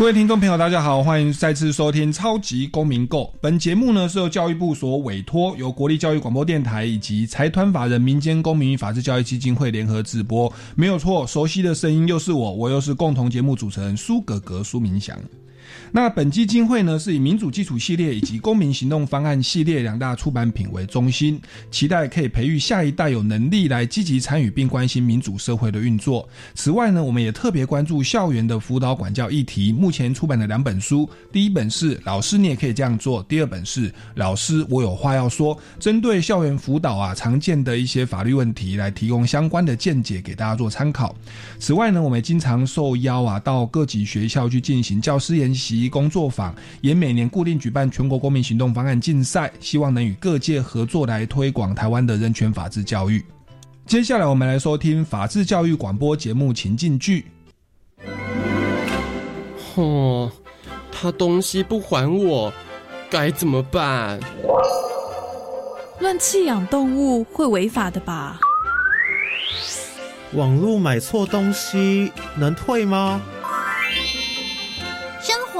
各位听众朋友，大家好，欢迎再次收听《超级公民购》。本节目呢是由教育部所委托，由国立教育广播电台以及财团法人民间公民与法治教育基金会联合直播。没有错，熟悉的声音又是我，我又是共同节目主持人苏格格苏明祥。那本基金会呢，是以民主基础系列以及公民行动方案系列两大出版品为中心，期待可以培育下一代有能力来积极参与并关心民主社会的运作。此外呢，我们也特别关注校园的辅导管教议题。目前出版的两本书，第一本是《老师你也可以这样做》，第二本是《老师我有话要说》，针对校园辅导啊常见的一些法律问题来提供相关的见解给大家做参考。此外呢，我们也经常受邀啊到各级学校去进行教师研习。工作坊也每年固定举办全国公民行动方案竞赛，希望能与各界合作来推广台湾的人权法治教育。接下来我们来收听法治教育广播节目情境剧。哦，他东西不还我，该怎么办？乱弃养动物会违法的吧？网络买错东西能退吗？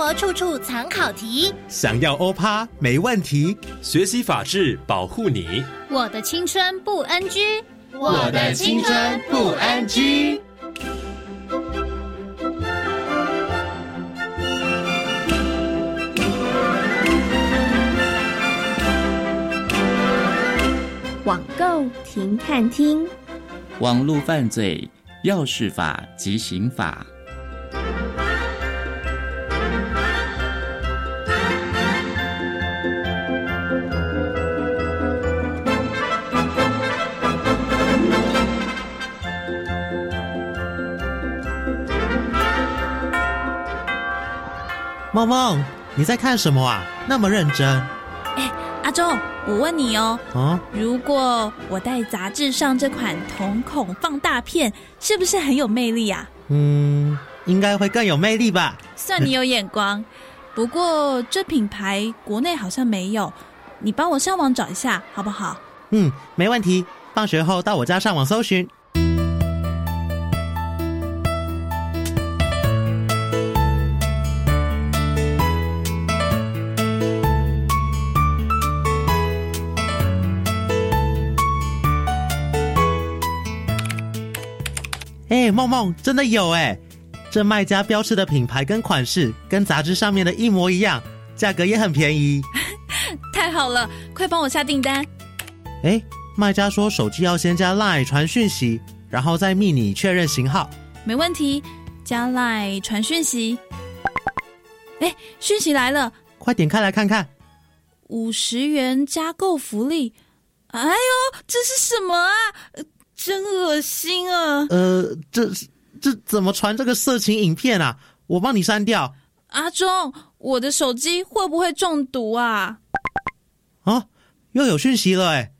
活处处藏考题，想要欧趴没问题。学习法治，保护你。我的青春不 NG，我的青春不 NG。网购停看听，网络犯罪要事法及刑法。梦梦，你在看什么啊？那么认真。哎，阿忠，我问你哦，啊，如果我带杂志上这款瞳孔放大片，是不是很有魅力啊？嗯，应该会更有魅力吧。算你有眼光。不过这品牌国内好像没有，你帮我上网找一下好不好？嗯，没问题。放学后到我家上网搜寻。哎，梦梦，真的有哎！这卖家标示的品牌跟款式跟杂志上面的一模一样，价格也很便宜。太好了，快帮我下订单！哎，卖家说手机要先加 Line 传讯息，然后再密你确认型号。没问题，加 Line 传讯息。哎，讯息来了，快点开来看看。五十元加购福利！哎呦，这是什么啊？真恶心啊！呃，这这怎么传这个色情影片啊？我帮你删掉。阿忠，我的手机会不会中毒啊？啊，又有讯息了哎！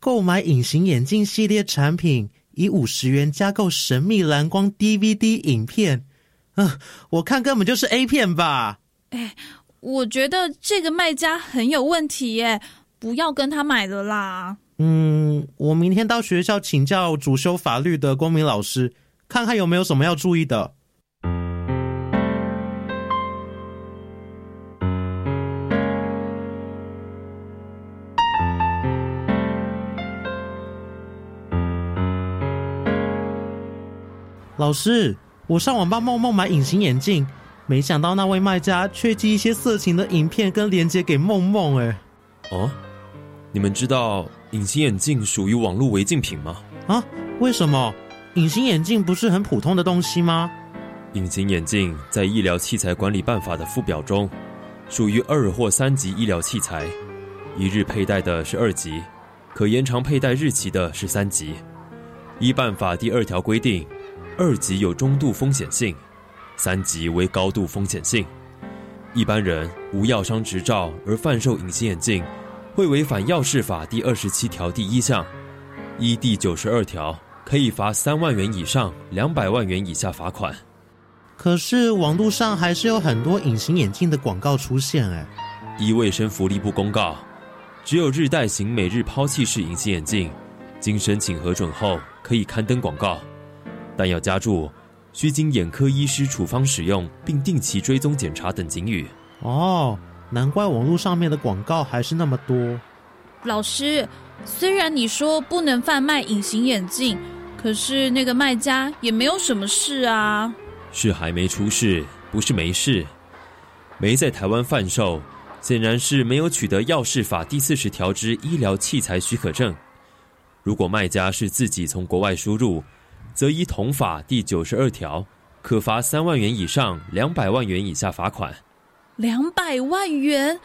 购买隐形眼镜系列产品，以五十元加购神秘蓝光 DVD 影片。嗯，我看根本就是 A 片吧？哎，我觉得这个卖家很有问题耶，不要跟他买了啦。嗯，我明天到学校请教主修法律的公民老师，看看有没有什么要注意的。老师，我上网帮梦梦买隐形眼镜，没想到那位卖家却寄一些色情的影片跟链接给梦梦。哎，哦，你们知道？隐形眼镜属于网络违禁品吗？啊，为什么？隐形眼镜不是很普通的东西吗？隐形眼镜在《医疗器材管理办法》的附表中，属于二或三级医疗器材，一日佩戴的是二级，可延长佩戴日期的是三级。医办法第二条规定，二级有中度风险性，三级为高度风险性。一般人无药商执照而贩售隐形眼镜，会违反药事法第二十七条第一项，依第九十二条可以罚三万元以上两百万元以下罚款。可是网络上还是有很多隐形眼镜的广告出现，哎。依卫生福利部公告，只有日戴型每日抛弃式隐形眼镜，经申请核准后可以刊登广告，但要加注。需经眼科医师处方使用，并定期追踪检查等警语。哦，难怪网络上面的广告还是那么多。老师，虽然你说不能贩卖隐形眼镜，可是那个卖家也没有什么事啊。是还没出事，不是没事。没在台湾贩售，显然是没有取得药事法第四十条之医疗器材许可证。如果卖家是自己从国外输入。则依同法第九十二条，可罚三万元以上两百万元以下罚款。两百万元，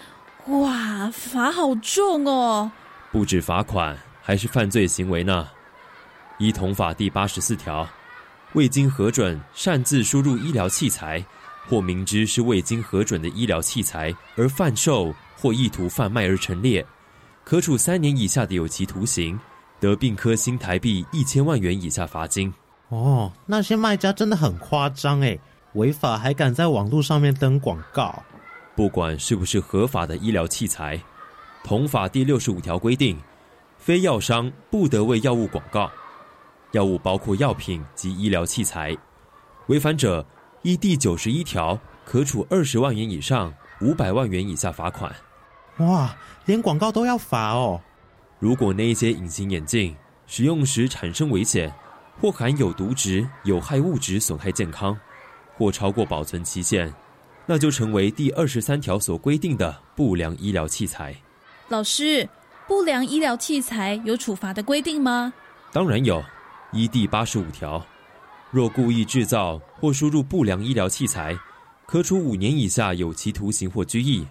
哇，罚好重哦！不止罚款，还是犯罪行为呢。依同法第八十四条，未经核准擅自输入医疗器材，或明知是未经核准的医疗器材而贩售或意图贩卖而陈列，可处三年以下的有期徒刑，得并科新台币一千万元以下罚金。哦，那些卖家真的很夸张哎，违法还敢在网络上面登广告。不管是不是合法的医疗器材，同法第六十五条规定，非药商不得为药物广告。药物包括药品及医疗器材，违反者依第九十一条可处二十万元以上五百万元以下罚款。哇，连广告都要罚哦！如果那些隐形眼镜使用时产生危险。或含有毒质、有害物质损害健康，或超过保存期限，那就成为第二十三条所规定的不良医疗器材。老师，不良医疗器材有处罚的规定吗？当然有，依第八十五条，若故意制造或输入不良医疗器材，可处五年以下有期徒刑或拘役，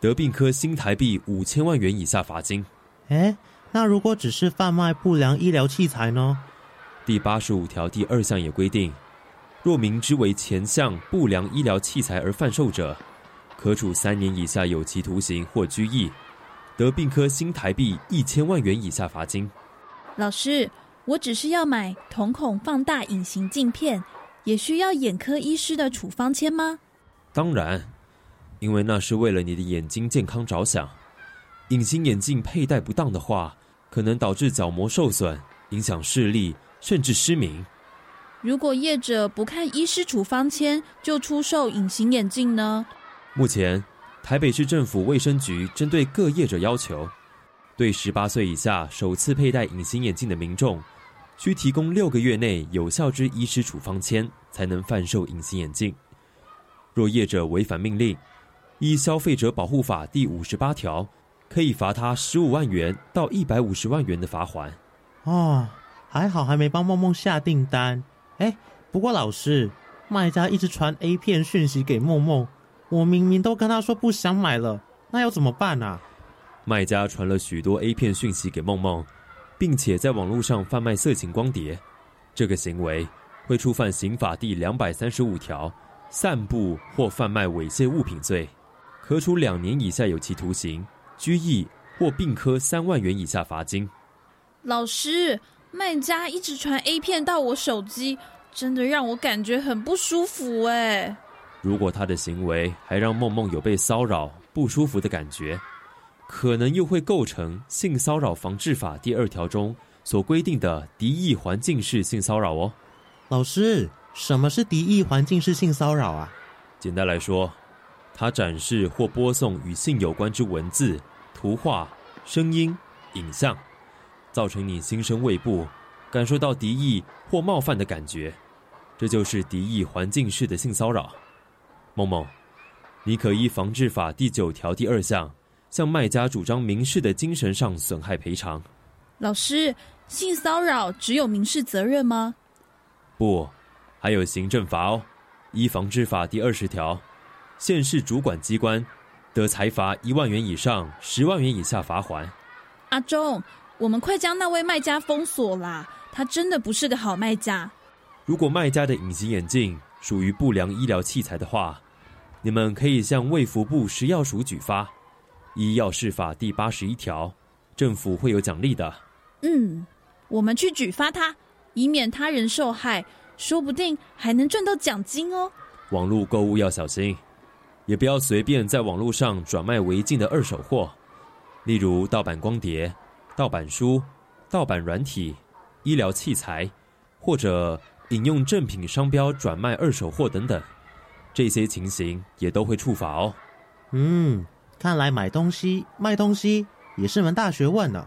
得并科新台币五千万元以下罚金。哎，那如果只是贩卖不良医疗器材呢？第八十五条第二项也规定，若明知为前项不良医疗器材而贩售者，可处三年以下有期徒刑或拘役，得并科新台币一千万元以下罚金。老师，我只是要买瞳孔放大隐形镜片，也需要眼科医师的处方签吗？当然，因为那是为了你的眼睛健康着想。隐形眼镜佩戴不当的话，可能导致角膜受损，影响视力。甚至失明。如果业者不看医师处方签就出售隐形眼镜呢？目前，台北市政府卫生局针对各业者要求，对十八岁以下首次佩戴隐形眼镜的民众，需提供六个月内有效之医师处方签，才能贩售隐形眼镜。若业者违反命令，依消费者保护法第五十八条，可以罚他十五万元到一百五十万元的罚款。哦。还好还没帮梦梦下订单，哎，不过老师，卖家一直传 A 片讯息给梦梦，我明明都跟他说不想买了，那要怎么办啊？卖家传了许多 A 片讯息给梦梦，并且在网络上贩卖色情光碟，这个行为会触犯刑法第两百三十五条散布或贩卖猥亵物品罪，可处两年以下有期徒刑、拘役或并科三万元以下罚金。老师。卖家一直传 A 片到我手机，真的让我感觉很不舒服哎。如果他的行为还让梦梦有被骚扰不舒服的感觉，可能又会构成性骚扰防治法第二条中所规定的敌意环境式性骚扰哦。老师，什么是敌意环境式性骚扰啊？简单来说，他展示或播送与性有关之文字、图画、声音、影像。造成你心生畏怖，感受到敌意或冒犯的感觉，这就是敌意环境式的性骚扰。梦梦，你可依防治法第九条第二项，向卖家主张民事的精神上损害赔偿。老师，性骚扰只有民事责任吗？不，还有行政罚哦。依防治法第二十条，县市主管机关得裁罚一万元以上十万元以下罚款。阿忠。我们快将那位卖家封锁啦！他真的不是个好卖家。如果卖家的隐形眼镜属于不良医疗器材的话，你们可以向卫福部食药署举发。医药事法第八十一条，政府会有奖励的。嗯，我们去举发他，以免他人受害，说不定还能赚到奖金哦。网络购物要小心，也不要随便在网络上转卖违禁的二手货，例如盗版光碟、盗版书、盗版软体、医疗器材，或者引用正品商标转卖二手货等等，这些情形也都会触法哦。嗯。看来买东西、卖东西也是门大学问呢。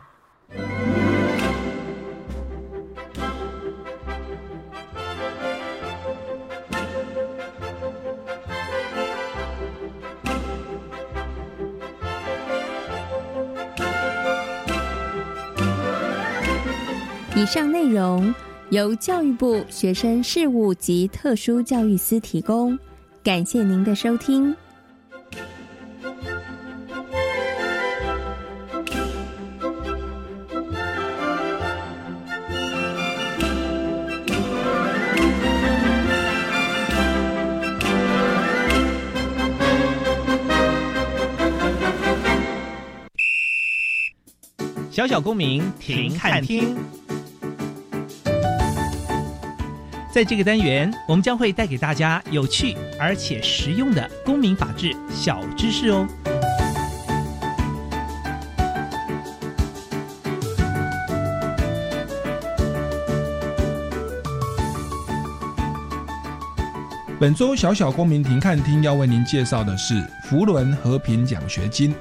以上内容由教育部学生事务及特殊教育司提供，感谢您的收听。小小公民停看听，在这个单元，我们将会带给大家有趣而且实用的公民法治小知识哦。本周小小公民庭看厅要为您介绍的是福伦和平奖学金。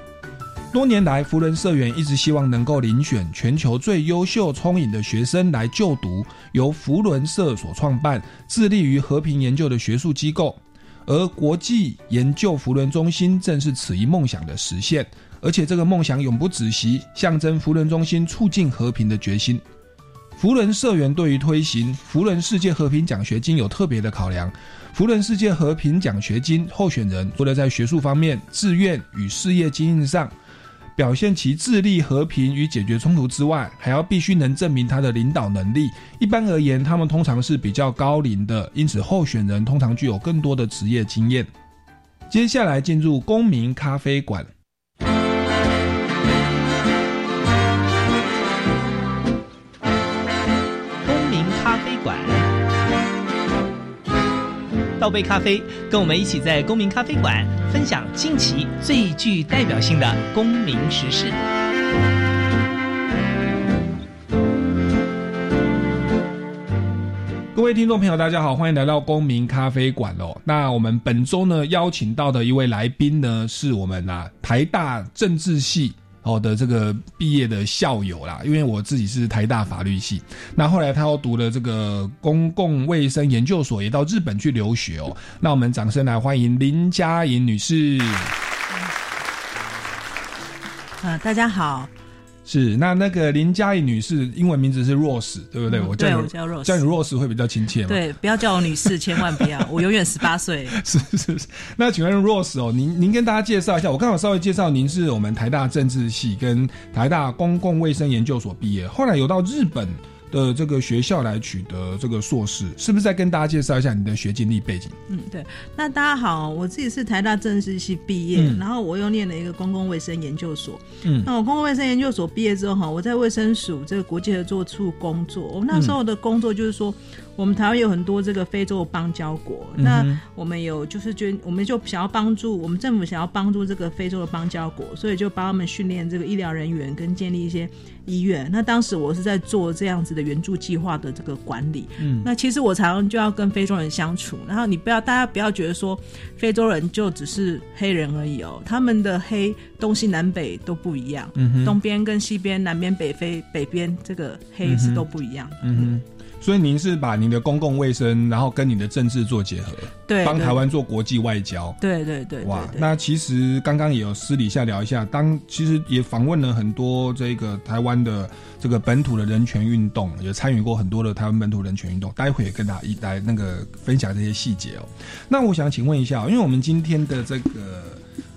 多年来，福伦社员一直希望能够遴选全球最优秀、聪颖的学生来就读由福伦社所创办、致力于和平研究的学术机构。而国际研究福伦中心正是此一梦想的实现，而且这个梦想永不止息，象征福伦中心促进和平的决心。福伦社员对于推行福伦世界和平奖学金有特别的考量。福伦世界和平奖学金候选人除了在学术方面、志愿与事业经营上，表现其致力和平与解决冲突之外，还要必须能证明他的领导能力。一般而言，他们通常是比较高龄的，因此候选人通常具有更多的职业经验。接下来进入公民咖啡馆。公民咖啡馆。倒杯咖啡，跟我们一起在公民咖啡馆分享近期最具代表性的公民时事。各位听众朋友，大家好，欢迎来到公民咖啡馆哦。那我们本周呢邀请到的一位来宾呢，是我们啊台大政治系。哦的这个毕业的校友啦，因为我自己是台大法律系，那后来他又读了这个公共卫生研究所，也到日本去留学哦。那我们掌声来欢迎林佳颖女士。啊，大家好。是，那那个林佳怡女士，英文名字是 Rose，对不对？我叫你叫 Rose，叫你 Rose 会比较亲切。对，不要叫我女士，千万不要，我永远十八岁。是是是，那请问 Rose 哦，您您跟大家介绍一下，我刚好稍微介绍，您是我们台大政治系跟台大公共卫生研究所毕业，后来有到日本。的这个学校来取得这个硕士，是不是再跟大家介绍一下你的学经历背景？嗯，对。那大家好，我自己是台大政治系毕业，然后我又念了一个公共卫生研究所。嗯，那我公共卫生研究所毕业之后，哈，我在卫生署这个国际合作处工作。我那时候的工作就是说。我们台湾有很多这个非洲邦交国，那我们有就是捐，我们就想要帮助我们政府想要帮助这个非洲的邦交国，所以就帮他们训练这个医疗人员跟建立一些医院。那当时我是在做这样子的援助计划的这个管理。嗯，那其实我常常就要跟非洲人相处，然后你不要大家不要觉得说非洲人就只是黑人而已哦，他们的黑东西南北都不一样，嗯东边跟西边、南边、北非、北边这个黑是都不一样。嗯哼。所以您是把您的公共卫生，然后跟你的政治做结合，对，帮台湾做国际外交。对对对，哇，那其实刚刚也有私底下聊一下，当其实也访问了很多这个台湾的这个本土的人权运动，也参与过很多的台湾本土人权运动。待会也跟大家一来那个分享这些细节哦。那我想请问一下，因为我们今天的这个。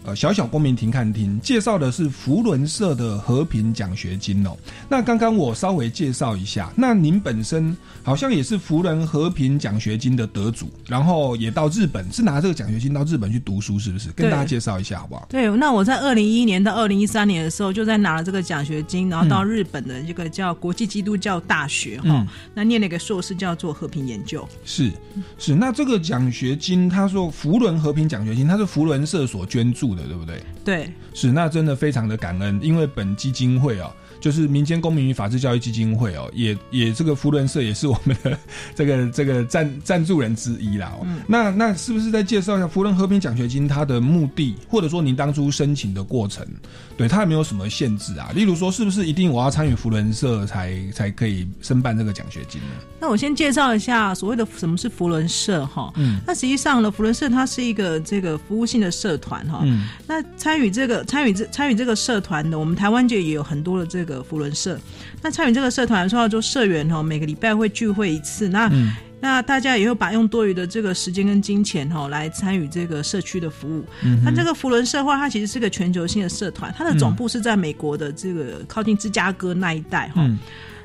呃小小公民庭看厅，介绍的是福伦社的和平奖学金哦。那刚刚我稍微介绍一下，那您本身好像也是福伦和平奖学金的得主，然后也到日本，是拿这个奖学金到日本去读书，是不是？跟大家介绍一下好不好？对，那我在二零一一年到二零一三年的时候，就在拿了这个奖学金，然后到日本的这个叫国际基督教大学哈，那念了一个硕士，叫做和平研究。是是，那这个奖学金，他说福伦和平奖学金，它是福伦社所捐助的，对不对？对，是，那真的非常的感恩，因为本基金会啊。就是民间公民与法治教育基金会哦，也也这个福伦社也是我们的 这个这个赞赞助人之一啦。嗯，那那是不是再介绍一下福伦和平奖学金它的目的，或者说您当初申请的过程，对它有没有什么限制啊？例如说，是不是一定我要参与福伦社才才可以申办这个奖学金呢？那我先介绍一下所谓的什么是福伦社哈。嗯，那实际上呢，福伦社它是一个这个服务性的社团哈。嗯，那参与这个参与这参与这个社团的，我们台湾界也有很多的这个福伦社。那参与这个社团说要做社员哈，每个礼拜会聚会一次。那那大家也会把用多余的这个时间跟金钱哈来参与这个社区的服务。那这个福伦社话，它其实是个全球性的社团，它的总部是在美国的这个靠近芝加哥那一带哈。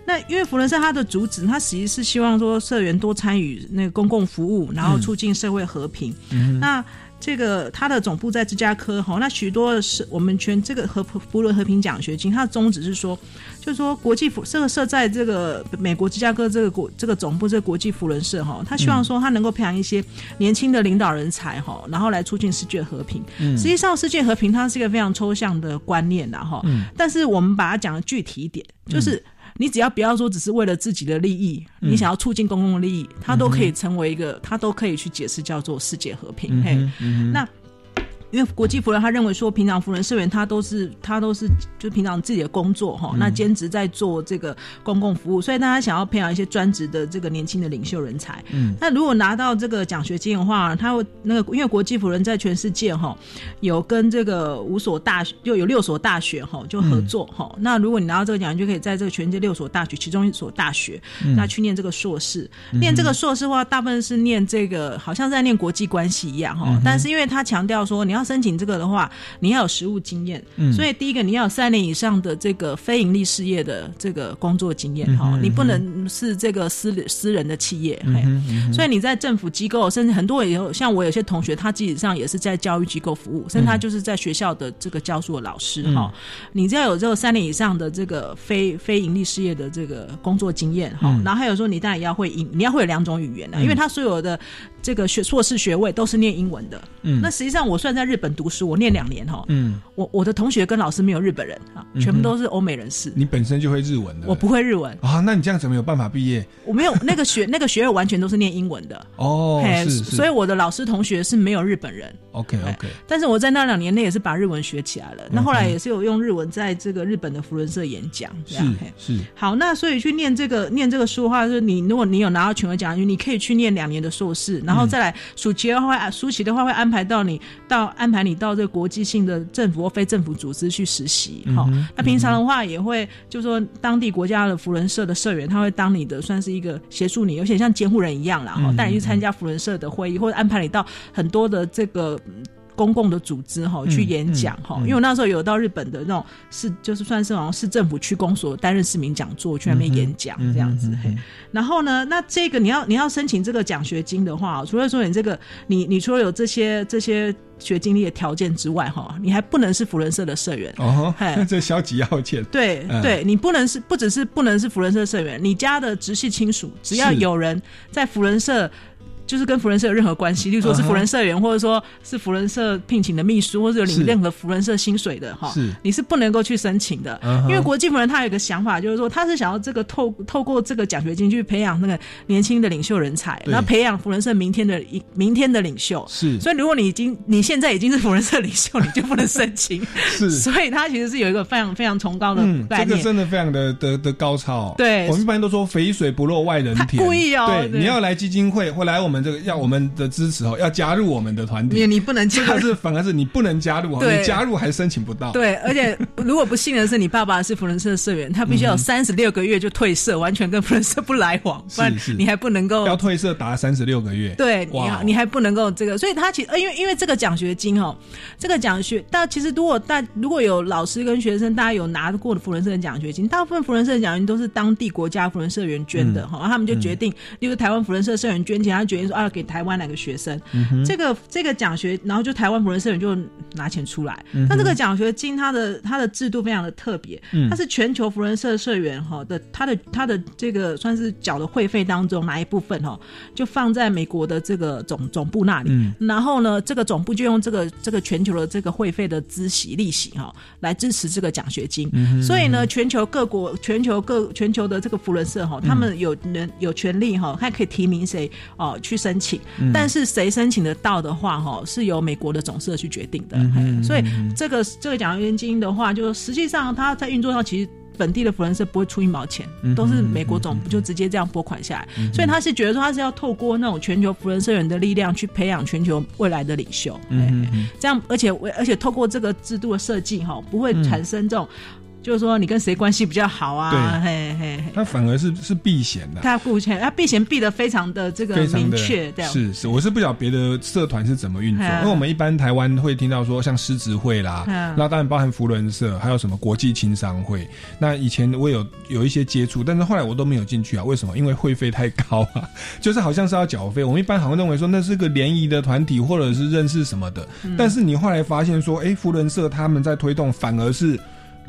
那因为福伦社它的主旨，它实际是希望说社员多参与那个公共服务，然后促进社会和平。那这个它的总部在芝加哥哈，那许多是我们全这个和福伦和平奖学金，它的宗旨是说，就是说国际福这个设在这个美国芝加哥这个国这个总部这个国际福伦社哈，他希望说他能够培养一些年轻的领导人才哈，然后来促进世界和平。实际上，世界和平它是一个非常抽象的观念呐哈，但是我们把它讲的具体一点，就是。你只要不要说只是为了自己的利益，你想要促进公共利益，它都可以成为一个，它都可以去解释叫做世界和平。嘿，那。因为国际福人他认为说，平常福人社员他都是他都是就平常自己的工作哈，那兼职在做这个公共服务，所以大家想要培养一些专职的这个年轻的领袖人才。嗯，那如果拿到这个奖学金的话，他会那个因为国际福人在全世界哈有跟这个五所大学就有六所大学哈就合作哈，那如果你拿到这个奖，就可以在这个全世界六所大学其中一所大学那去念这个硕士，念这个硕士的话，大部分是念这个好像在念国际关系一样哈，但是因为他强调说你要。申请这个的话，你要有实务经验，所以第一个你要有三年以上的这个非盈利事业的这个工作经验哈，你不能是这个私私人的企业，所以你在政府机构，甚至很多也有像我有些同学，他基本上也是在教育机构服务，甚至他就是在学校的这个教书的老师哈。你只要有这个三年以上的这个非非盈利事业的这个工作经验哈，然后还有说你当然要会英，你要会有两种语言的，因为他所有的这个学硕士学位都是念英文的。嗯，那实际上我算在日本读书，我念两年哈。嗯，我我的同学跟老师没有日本人啊，全部都是欧美人士。你本身就会日文的，我不会日文啊。那你这样怎么有办法毕业？我没有那个学 那个学位完全都是念英文的哦。是，所以我的老师同学是没有日本人。OK OK。但是我在那两年内也是把日文学起来了。那后来也是有用日文在这个日本的福伦社演讲。是是。好，那所以去念这个念这个书的话，就是你如果你有拿到全额奖学金，你可以去念两年的硕士，然后再来暑期的话，暑期的话会安排到你。到安排你到这个国际性的政府或非政府组织去实习，哦，那平常的话也会就说当地国家的福伦社的社员，他会当你的算是一个协助你，有些像监护人一样啦，哈，带你去参加福伦社的会议，或者安排你到很多的这个。公共的组织哈去演讲哈，因为我那时候有到日本的那种市，就是算是好像市政府区公所担任市民讲座去那边演讲这样子。然后呢，那这个你要你要申请这个奖学金的话，除了说你这个你你除了有这些这些学经历的条件之外哈，你还不能是福伦社的社员哦。这消极要件。对对，你不能是不只是不能是福伦社社员，你家的直系亲属只要有人在福伦社。就是跟福人社有任何关系，例如说是福人社员，或者说是福人社聘请的秘书，或者有领任何福人社薪水的哈，你是不能够去申请的。因为国际福人他有一个想法，就是说他是想要这个透透过这个奖学金去培养那个年轻的领袖人才，然后培养福人社明天的明天的领袖。是，所以如果你已经你现在已经是福人社领袖，你就不能申请。是，所以他其实是有一个非常非常崇高的概念，这个真的非常的的的高超。对，我们一般都说肥水不落外人田，故意哦。对，你要来基金会或来我们。们这个要我们的支持哦，要加入我们的团体。你你不能加入，是反而是你不能加入哦，你加入还申请不到。对，而且 如果不幸的是你爸爸是福伦社社员，他必须要三十六个月就退社，完全跟福伦社不来往，不然你还不能够要退社达三十六个月。对，你你还不能够这个，所以他其实因为因为这个奖学金哦，这个奖学，但其实如果大如果有老师跟学生，大家有拿过的福伦社的奖学金，大部分福伦社的奖学金都是当地国家福伦社员捐的哈，他们就决定，例如台湾福伦社社员捐钱，他决定说啊给台湾哪个学生，这个这个奖学，然后就台湾福伦社员就拿钱出来。那这个奖学金它的它的制度非常的特别，它是全球福伦社社员哈的他的他的这个算是缴的会费当中拿一部分哈，就放在美国的这个总总部那里，然后呢这个总部就用这个这个全球的这个会费的孳息利息哈来支持这个奖学金，所以呢全球各国全球各全球的这个福伦社哈，他们有能有权利哈，还可以提名谁哦去申请，但是谁申请得到的话哈，是由美国的总社去决定的，所以这个这个奖学金的话，就实际上它在运作上其实。本地的福人社不会出一毛钱，都是美国总部就直接这样拨款下来，所以他是觉得说他是要透过那种全球福人社员的力量去培养全球未来的领袖，嗯这样而且而且透过这个制度的设计哈，不会产生这种。就是说，你跟谁关系比较好啊？嘿嘿嘿，他反而是是避嫌的。他顾全，他避嫌避的非常的这个明确，对是是。我是不晓得别的社团是怎么运作，因为我们一般台湾会听到说像狮子会啦，那当然包含福伦社，还有什么国际青商会。那以前我有有一些接触，但是后来我都没有进去啊。为什么？因为会费太高啊，就是好像是要缴费。我们一般好像认为说那是个联谊的团体，或者是认识什么的。但是你后来发现说，哎，福伦社他们在推动，反而是。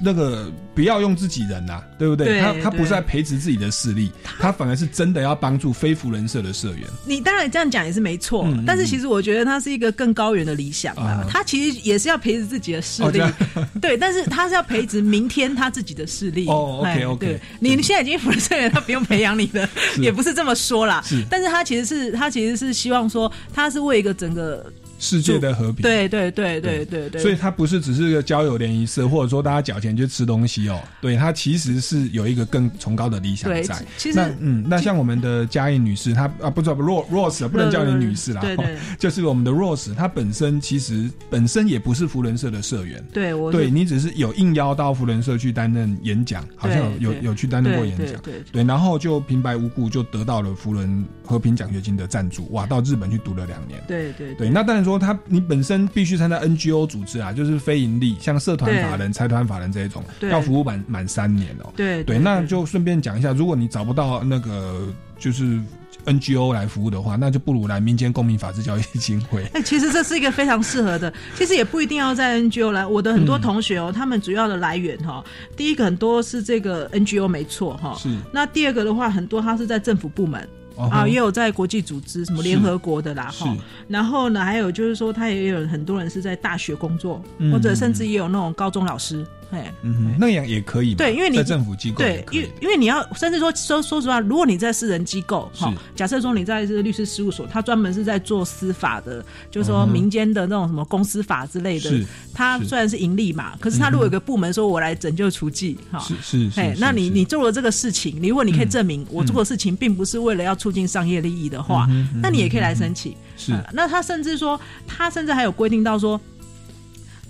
那个不要用自己人呐，对不对？他他不是在培植自己的势力，他反而是真的要帮助非福人社的社员。你当然这样讲也是没错，但是其实我觉得他是一个更高远的理想啊。他其实也是要培植自己的势力，对，但是他是要培植明天他自己的势力。哦，OK OK，你现在已经福人社员，他不用培养你的，也不是这么说啦。是，但是他其实是他其实是希望说，他是为一个整个。世界的和平，对对对对对。对，所以它不是只是个交友联谊社，或者说大家缴钱去吃东西哦。对，它其实是有一个更崇高的理想在。其实，嗯，那像我们的嘉义女士，她啊，不知道不 Rose，不能叫你女士啦，对对，就是我们的 Rose，她本身其实本身也不是福伦社的社员，对我，对你只是有应邀到福伦社去担任演讲，好像有有有去担任过演讲，对对，然后就平白无故就得到了福伦和平奖学金的赞助，哇，到日本去读了两年，对对。对，那当然说他你本身。必须参加 NGO 组织啊，就是非盈利，像社团法人、财团法人这一种，要服务满满三年哦。对对，那就顺便讲一下，如果你找不到那个就是 NGO 来服务的话，那就不如来民间公民法治教育基金会。哎，其实这是一个非常适合的，其实也不一定要在 NGO 来。我的很多同学哦，他们主要的来源哈，第一个很多是这个 NGO 没错哈，是。那第二个的话，很多他是在政府部门。啊，也有在国际组织，什么联合国的啦，哈。然后呢，还有就是说，他也有很多人是在大学工作，或者甚至也有那种高中老师。哎，嗯，那样也可以，对，因为你在政府机构，对，因因为你要，甚至说说说实话，如果你在私人机构，哈，假设说你在这个律师事务所，他专门是在做司法的，就是说民间的那种什么公司法之类的，他虽然是盈利嘛，可是他如果有个部门说我来拯救雏妓，哈，是是，哎，那你你做了这个事情，你如果你可以证明我做的事情并不是为了要促进商业利益的话，那你也可以来申请，是，那他甚至说，他甚至还有规定到说。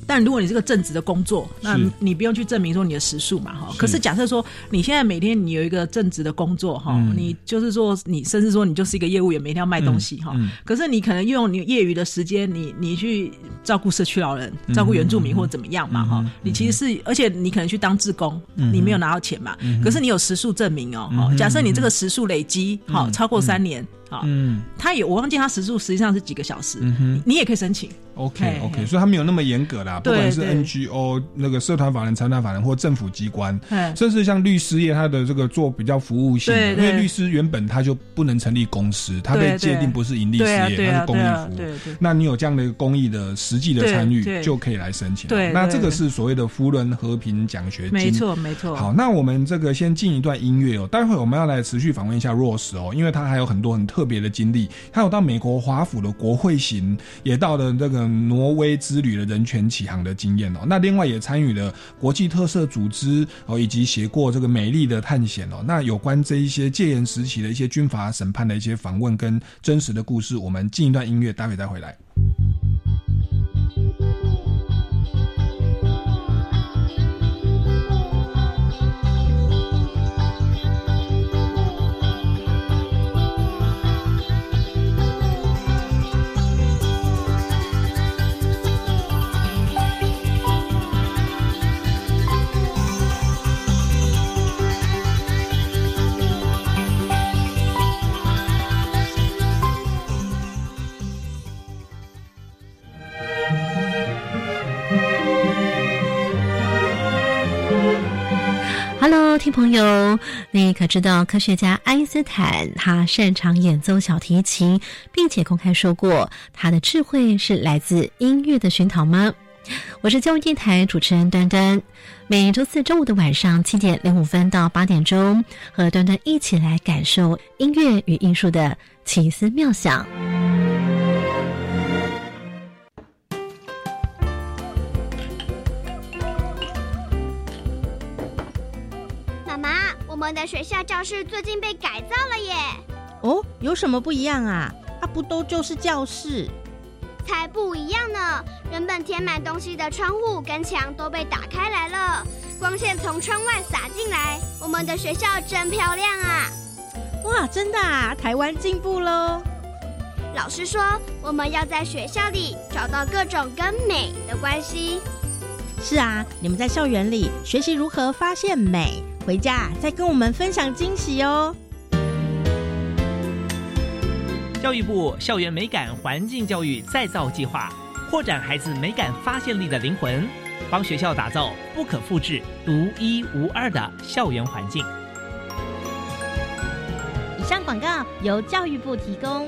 但如果你是个正职的工作，那你不用去证明说你的时数嘛，哈。可是假设说你现在每天你有一个正职的工作，哈，你就是说你甚至说你就是一个业务员，每天要卖东西，哈。可是你可能用你业余的时间，你你去照顾社区老人、照顾原住民或者怎么样嘛，哈。你其实是，而且你可能去当志工，你没有拿到钱嘛。可是你有时数证明哦，哈。假设你这个时数累积好超过三年。嗯，他也我忘记他时速实际上是几个小时，嗯你也可以申请。OK OK，所以他没有那么严格啦，不管是 NGO 那个社团法人、财团法人或政府机关，甚至像律师业，他的这个做比较服务性，因为律师原本他就不能成立公司，他被界定不是盈利事业，他是公益服务。那你有这样的一个公益的实际的参与，就可以来申请。对，那这个是所谓的福伦和平奖学金，没错没错。好，那我们这个先进一段音乐哦，待会我们要来持续访问一下 Rose 哦，因为他还有很多很特。特别的经历。他有到美国华府的国会行，也到了这个挪威之旅的人权启航的经验哦。那另外也参与了国际特色组织哦，以及写过这个美丽的探险哦。那有关这一些戒严时期的一些军阀审判的一些访问跟真实的故事，我们进一段音乐，待会再回来。听朋友，你可知道科学家爱因斯坦他擅长演奏小提琴，并且公开说过他的智慧是来自音乐的熏陶吗？我是教育电台主持人端端，每周四周五的晚上七点零五分到八点钟，和端端一起来感受音乐与艺术的奇思妙想。们的学校教室最近被改造了耶！哦，有什么不一样啊？啊，不都就是教室？才不一样呢！原本填满东西的窗户跟墙都被打开来了，光线从窗外洒进来。我们的学校真漂亮啊！哇，真的啊！台湾进步喽！老师说，我们要在学校里找到各种跟美的关系。是啊，你们在校园里学习如何发现美。回家再跟我们分享惊喜哦！教育部校园美感环境教育再造计划，扩展孩子美感发现力的灵魂，帮学校打造不可复制、独一无二的校园环境。以上广告由教育部提供。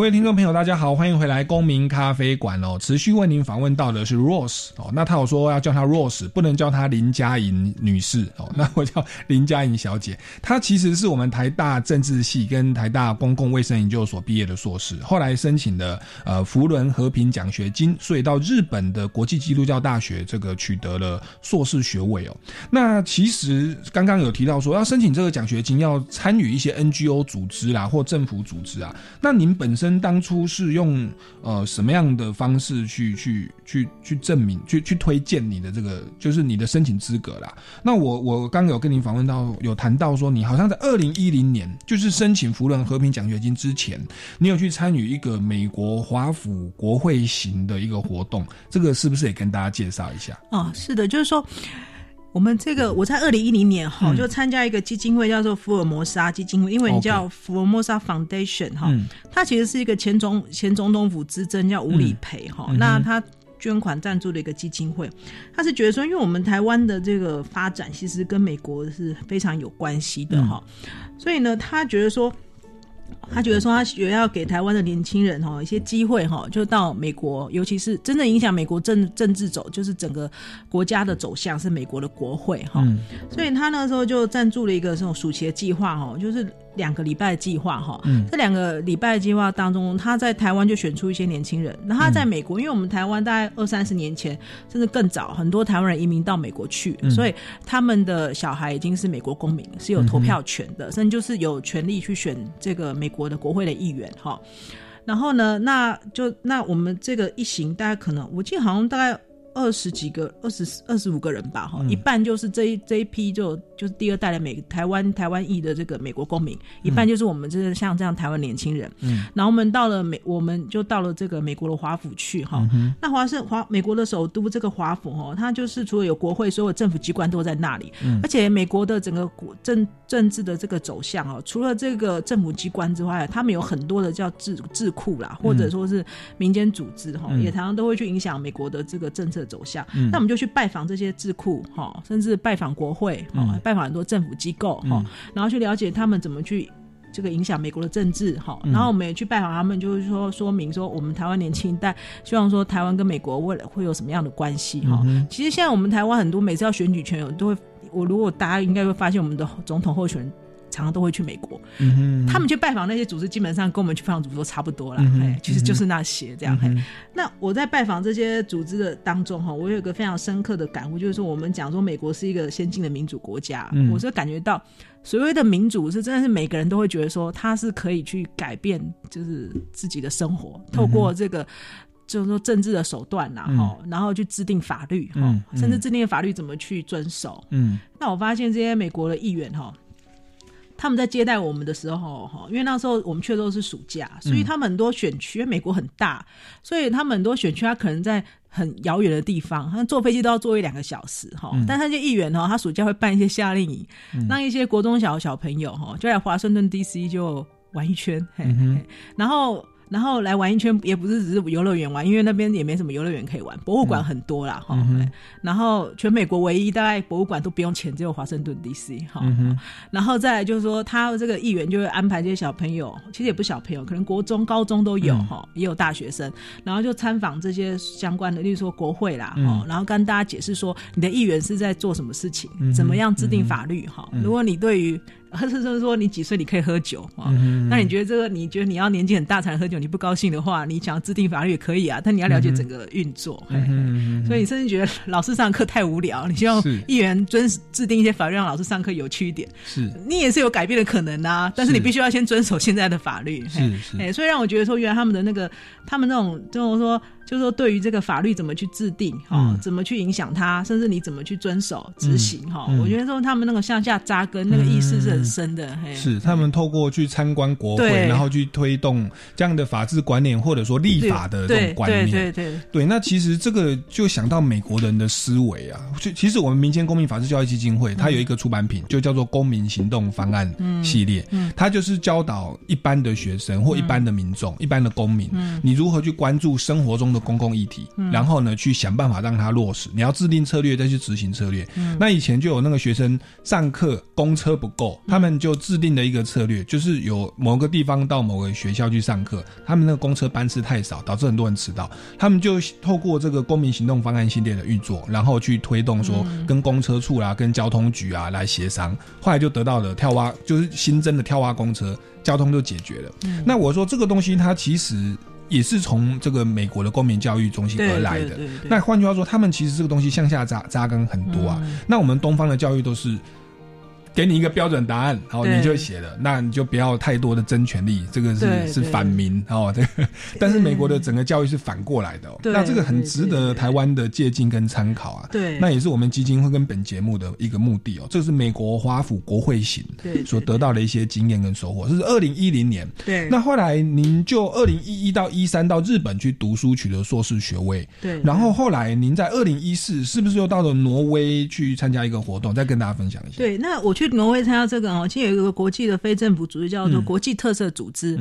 各位听众朋友，大家好，欢迎回来公民咖啡馆哦。持续为您访问到的是 Rose 哦，那他有说要叫她 Rose，不能叫她林佳莹女士哦，那我叫林佳莹小姐。她其实是我们台大政治系跟台大公共卫生研究所毕业的硕士，后来申请的呃福伦和平奖学金，所以到日本的国际基督教大学这个取得了硕士学位哦。那其实刚刚有提到说要申请这个奖学金，要参与一些 NGO 组织啦或政府组织啊。那您本身当初是用呃什么样的方式去去去去证明去去推荐你的这个就是你的申请资格啦？那我我刚有跟您访问到有谈到说你好像在二零一零年就是申请福伦和平奖学金之前，你有去参与一个美国华府国会型的一个活动，这个是不是也跟大家介绍一下？哦，是的，就是说。我们这个我在二零一零年哈就参加一个基金会，叫做福尔摩沙基金会，英文叫福尔摩沙 Foundation 哈。它其实是一个前总前总统府之争叫吴理培哈，那他捐款赞助的一个基金会。他是觉得说，因为我们台湾的这个发展其实跟美国是非常有关系的哈，所以呢，他觉得说。他觉得说，他也要给台湾的年轻人哈一些机会哈，就到美国，尤其是真正影响美国政政治走，就是整个国家的走向是美国的国会哈。所以他那时候就赞助了一个这种暑期的计划哈，就是。两个礼拜的计划哈，这两个礼拜的计划当中，他在台湾就选出一些年轻人。那他在美国，因为我们台湾大概二三十年前甚至更早，很多台湾人移民到美国去，所以他们的小孩已经是美国公民，是有投票权的，甚至就是有权利去选这个美国的国会的议员哈。然后呢，那就那我们这个一行大概可能，我记得好像大概二十几个、二十二十五个人吧，哈，一半就是这一这一批就就是第二代的美台湾台湾裔的这个美国公民，一半就是我们这像这样台湾年轻人。嗯，然后我们到了美，我们就到了这个美国的华府去，哈。那华盛华美国的首都这个华府，哈，它就是除了有国会，所有政府机关都在那里。嗯，而且美国的整个国政政治的这个走向哦，除了这个政府机关之外，他们有很多的叫智智库啦，或者说是民间组织，哈，也常常都会去影响美国的这个政策。的走向，那我们就去拜访这些智库哈，甚至拜访国会哈，拜访很多政府机构哈，然后去了解他们怎么去这个影响美国的政治哈，然后我们也去拜访他们，就是说说明说我们台湾年轻一代希望说台湾跟美国未来会有什么样的关系哈。其实现在我们台湾很多每次要选举权有都会，我如果大家应该会发现我们的总统候选人。常常都会去美国，他们去拜访那些组织，基本上跟我们去拜访组织都差不多了。哎，其实就是那些这样。那我在拜访这些组织的当中哈，我有一个非常深刻的感悟，就是说我们讲说美国是一个先进的民主国家，我是感觉到所谓的民主是真的是每个人都会觉得说他是可以去改变，就是自己的生活，透过这个就是说政治的手段呐，哈，然后去制定法律哈，甚至制定法律怎么去遵守。嗯，那我发现这些美国的议员哈。他们在接待我们的时候，哈，因为那时候我们去的都是暑假，所以他们很多选区，因为美国很大，所以他们很多选区，他可能在很遥远的地方，他坐飞机都要坐一两个小时，哈。但他这议员呢，他暑假会办一些夏令营，让一些国中小小朋友哈，就在华盛顿 D.C. 就玩一圈，嘿嘿然后。然后来玩一圈，也不是只是游乐园玩，因为那边也没什么游乐园可以玩，博物馆很多啦哈。然后全美国唯一大概博物馆都不用钱，只有华盛顿 D.C. 哈。然后再来就是说，他这个议员就会安排这些小朋友，其实也不小朋友，可能国中、高中都有哈，也有大学生，然后就参访这些相关的，例如说国会啦哈，然后跟大家解释说，你的议员是在做什么事情，怎么样制定法律哈。如果你对于或者是说你几岁你可以喝酒啊？那你觉得这个？你觉得你要年纪很大才能喝酒？你不高兴的话，你想要制定法律也可以啊。但你要了解整个运作。所以你甚至觉得老师上课太无聊，你希望议员遵制定一些法律，让老师上课有趣一点。是你也是有改变的可能啊。但是你必须要先遵守现在的法律。是是。哎，所以让我觉得说，原来他们的那个，他们那种就是说。就是说，对于这个法律怎么去制定，哈，怎么去影响它，甚至你怎么去遵守执行，哈，我觉得说他们那个向下扎根那个意思是很深的。是他们透过去参观国会，然后去推动这样的法治观念，或者说立法的这种观念。对对对对。那其实这个就想到美国人的思维啊。就其实我们民间公民法治教育基金会，它有一个出版品，就叫做《公民行动方案》系列。嗯。它就是教导一般的学生或一般的民众、一般的公民，你如何去关注生活中的。公共议题，然后呢，去想办法让它落实。你要制定策略，再去执行策略。那以前就有那个学生上课公车不够，他们就制定了一个策略，就是有某个地方到某个学校去上课，他们那个公车班次太少，导致很多人迟到。他们就透过这个公民行动方案系列的运作，然后去推动说跟公车处啦、跟交通局啊来协商，后来就得到了跳蛙，就是新增的跳蛙公车，交通就解决了。那我说这个东西它其实。也是从这个美国的公民教育中心而来的。那换句话说，他们其实这个东西向下扎扎根很多啊。那我们东方的教育都是。给你一个标准答案，然后你就写了，那你就不要太多的争权利，这个是是反民哦。这个，但是美国的整个教育是反过来的，那这个很值得台湾的借鉴跟参考啊。对，那也是我们基金会跟本节目的一个目的哦。这是美国华府国会行所得到的一些经验跟收获。这是二零一零年，对。那后来您就二零一一到一三到日本去读书，取得硕士学位，对。然后后来您在二零一四是不是又到了挪威去参加一个活动？再跟大家分享一下。对，那我。去挪威参加这个哦，其实有一个国际的非政府组织叫做国际特色组织。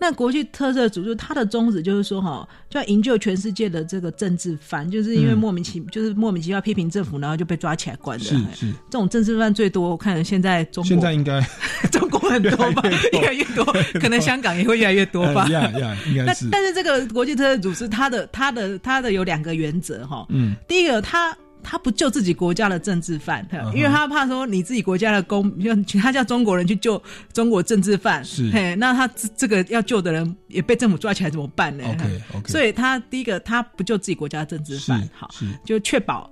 那国际特色组织它的宗旨就是说哈，就要营救全世界的这个政治犯，就是因为莫名其就是莫名其妙批评政府，然后就被抓起来关的。是是，这种政治犯最多，我看现在中国现在应该 中国很多吧，越来越多，可能香港也会越来越多吧。呀呀，应该是。但是这个国际特色组织，它的它的它的有两个原则哈。嗯，第一个它。他不救自己国家的政治犯，因为他怕说你自己国家的公，他叫中国人去救中国政治犯，是，嘿，那他这个要救的人也被政府抓起来怎么办呢？OK OK，所以他第一个他不救自己国家的政治犯，好，就确保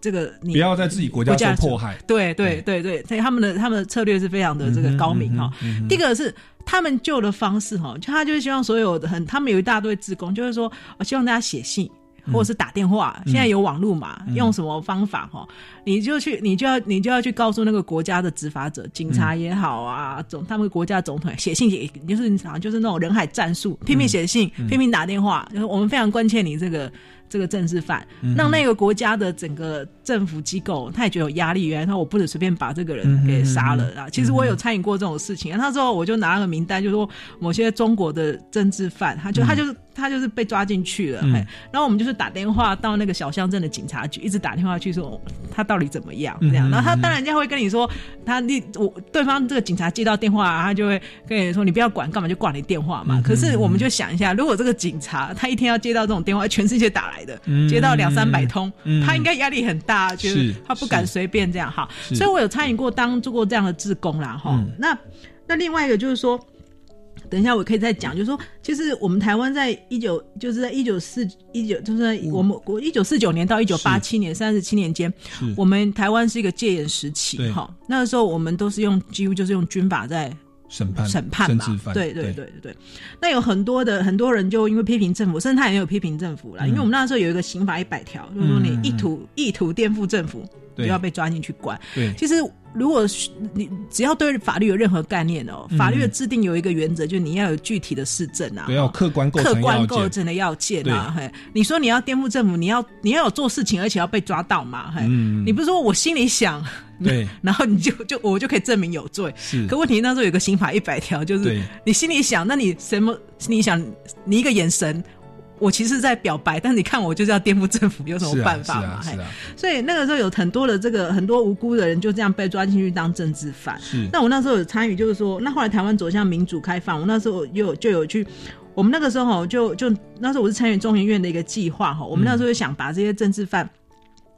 这个你不要在自己国家受迫害。对对对对，所以他们的他们的策略是非常的这个高明哈。第一个是他们救的方式哈，他就是希望所有的很，他们有一大堆职工，就是说，我希望大家写信。或者是打电话，现在有网络嘛，用什么方法哈，你就去，你就要你就要去告诉那个国家的执法者，警察也好啊，总他们国家总统写信也就是好像就是那种人海战术，拼命写信，拼命打电话，就是我们非常关切你这个。这个政治犯，让那个国家的整个政府机构，他也觉得有压力。原来他我不能随便把这个人给杀了啊！其实我有参与过这种事情。那时候我就拿了个名单，就说某些中国的政治犯，他就他就是他就是被抓进去了。然后我们就是打电话到那个小乡镇的警察局，一直打电话去说他到底怎么样这样。然后他当然人家会跟你说，他你我对方这个警察接到电话，他就会跟你说你不要管，干嘛就挂你电话嘛。可是我们就想一下，如果这个警察他一天要接到这种电话，全世界打来。的接到两三百通，他应该压力很大，就是他不敢随便这样哈。所以我有参与过当做过这样的志工啦哈。那那另外一个就是说，等一下我可以再讲，就是说，其实我们台湾在一九就是在一九四一九就是我们我一九四九年到一九八七年三十七年间，我们台湾是一个戒严时期哈。那个时候我们都是用几乎就是用军法在。审判审判嘛，对对对对对。那有很多的很多人就因为批评政府，甚至他也有批评政府啦。因为我们那时候有一个刑法一百条，就是说你意图意图颠覆政府，就要被抓进去关。对，其实如果你只要对法律有任何概念哦，法律的制定有一个原则，就是你要有具体的事证啊，要客观客观构成的要件啊。嘿，你说你要颠覆政府，你要你要有做事情，而且要被抓到嘛？嘿，你不是说我心里想。对，然后你就就我就可以证明有罪。是，可问题那时候有个刑法一百条，就是你心里想，那你什么？你想你一个眼神，我其实在表白，但你看我就是要颠覆政府，有什么办法嘛？是啊，所以那个时候有很多的这个很多无辜的人就这样被抓进去当政治犯。是，那我那时候有参与，就是说，那后来台湾走向民主开放，我那时候又就有去，我们那个时候就就那时候我是参与中研院的一个计划哈，我们那时候就想把这些政治犯。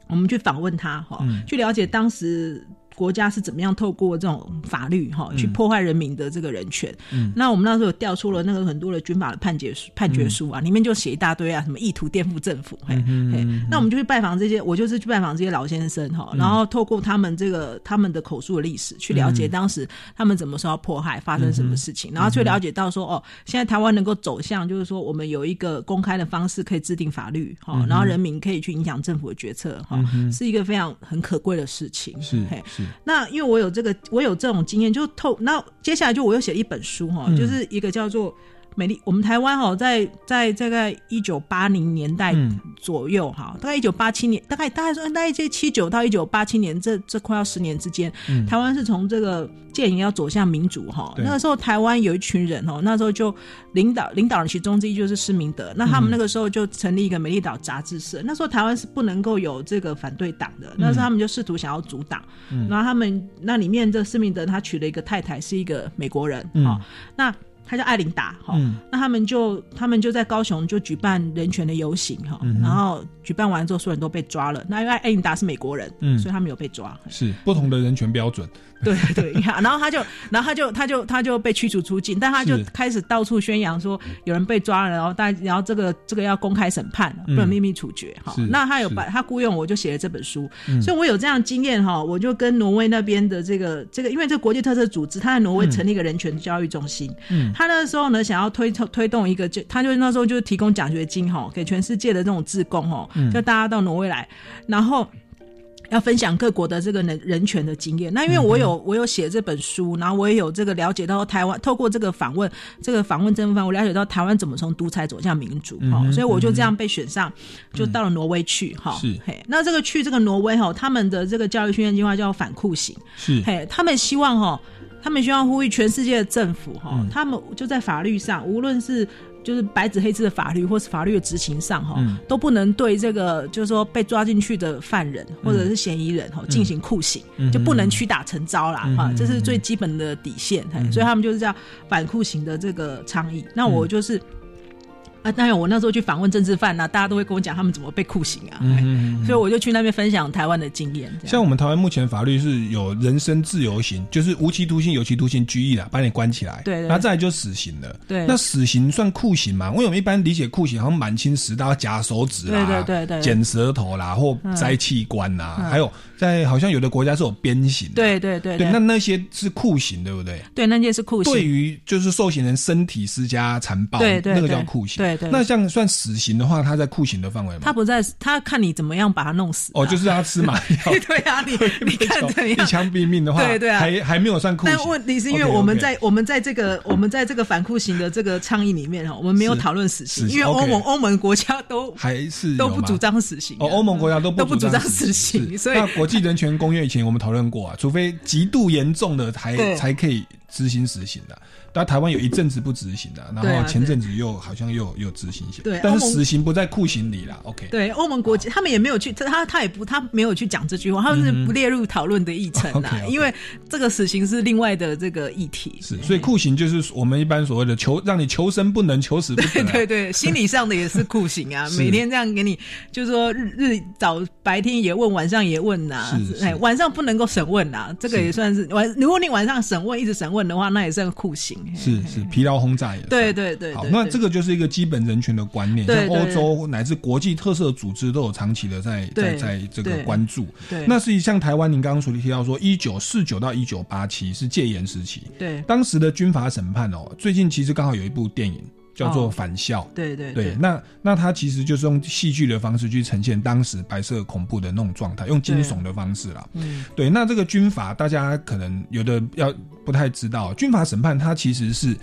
我们去访问他哈，去了解当时。国家是怎么样透过这种法律哈去破坏人民的这个人权？嗯，那我们那时候有调出了那个很多的军法的判决书、判决书啊，里面就写一大堆啊，什么意图颠覆政府。嗯嗯，那我们就去拜访这些，我就是去拜访这些老先生哈，然后透过他们这个他们的口述的历史，去了解当时他们怎么受到迫害，发生什么事情，然后去了解到说哦，现在台湾能够走向就是说我们有一个公开的方式可以制定法律哈，然后人民可以去影响政府的决策哈，是一个非常很可贵的事情。是是。那因为我有这个，我有这种经验，就透。那接下来就我又写了一本书哈，就是一个叫做。美丽，我们台湾哈，在在大概一九八零年代左右哈，大概一九八七年，大概大概说大概这七九到一九八七年这这快要十年之间，台湾是从这个建营要走向民主哈。那个时候台湾有一群人哈，那时候就领导领导人其中之一就是施明德，那他们那个时候就成立一个美丽岛杂志社。那时候台湾是不能够有这个反对党的，那时候他们就试图想要阻挡，然后他们那里面这施明德他娶了一个太太是一个美国人哈，那。他叫艾琳达，哈，那他们就他们就在高雄就举办人权的游行，哈，然后举办完之后，所有人都被抓了。那因为艾琳达是美国人，嗯，所以他们有被抓。是不同的人权标准。对 对，你看，然后他就，然后他就，他就，他就被驱逐出境，但他就开始到处宣扬说有人被抓了，然后大，然后这个这个要公开审判，不能秘密处决，哈。那他有把他雇佣我，就写了这本书，所以我有这样经验哈，我就跟挪威那边的这个这个，因为这国际特色组织，他在挪威成立一个人权教育中心，嗯，他那时候呢想要推推动一个，就他就那时候就提供奖学金哈，给全世界的这种志工哈，就大家到挪威来，然后。要分享各国的这个人人权的经验。那因为我有我有写这本书，然后我也有这个了解到台湾透过这个访问，这个访问政府方，我了解到台湾怎么从独裁走向民主哈，所以我就这样被选上，就到了挪威去哈。是嘿，那这个去这个挪威哈，他们的这个教育训练计划叫反酷刑。是嘿，他们希望哈，他们希望呼吁全世界的政府哈，他们就在法律上，无论是。就是白纸黑字的法律，或是法律的执行上，哈，都不能对这个就是说被抓进去的犯人或者是嫌疑人，哈，进行酷刑，就不能屈打成招啦，哈，这是最基本的底线，所以他们就是叫反酷刑的这个倡议。那我就是。啊，当然，我那时候去访问政治犯呐，大家都会跟我讲他们怎么被酷刑啊，所以我就去那边分享台湾的经验。像我们台湾目前法律是有人身自由刑，就是无期徒刑、有期徒刑、拘役啦，把你关起来。对，然后再来就死刑了。对，那死刑算酷刑吗？因为我们一般理解酷刑好像满清时代夹手指啦，对对对，剪舌头啦，或摘器官呐，还有在好像有的国家是有鞭刑。对对对，对，那那些是酷刑，对不对？对，那些是酷刑。对于就是受刑人身体施加残暴，对对，那个叫酷刑。对对对。那像算死刑的话，他在酷刑的范围吗？他不在，他看你怎么样把他弄死。哦，就是让他吃麻药。对啊，你 你看怎样？一枪毙命的话，对对啊，还还没有算酷刑。但问题是因为我们在我们在这个我们在这个反酷刑的这个倡议里面哈，我们没有讨论死刑，因为欧盟欧盟国家都还是都不主张死刑。哦，欧盟国家都都不主张死刑，所以那国际人权公约以前我们讨论过啊，除非极度严重的才才可以执行死刑的。但台湾有一阵子不执行的，然后前阵子又好像又又执行些。对，但是死刑不在酷刑里啦。OK。对，欧盟国际他们也没有去，他他也不他没有去讲这句话，他们是不列入讨论的议程 啦。因为这个死刑是另外的这个议题。是，所以酷刑就是我们一般所谓的求让你求生不能，求死不能。对对，心理上的也是酷刑啊，每天这样给你，就是说日日早白天也问，晚上也问呐。是。哎，晚上不能够审问呐，这个也算是晚。如果你晚上审问一直审问的话，那也算个酷刑。是是。疲劳轰炸也对对对，好，那这个就是一个基本人权的观念，像欧洲乃至国际特色组织都有长期的在在在这个关注。对，那是像台湾，您刚刚所提到说，一九四九到一九八七是戒严时期，对，当时的军阀审判哦，最近其实刚好有一部电影。叫做返校，对对对，那那他其实就是用戏剧的方式去呈现当时白色恐怖的那种状态，用惊悚的方式啦。嗯，对，那这个军法大家可能有的要不太知道，军法审判它其实是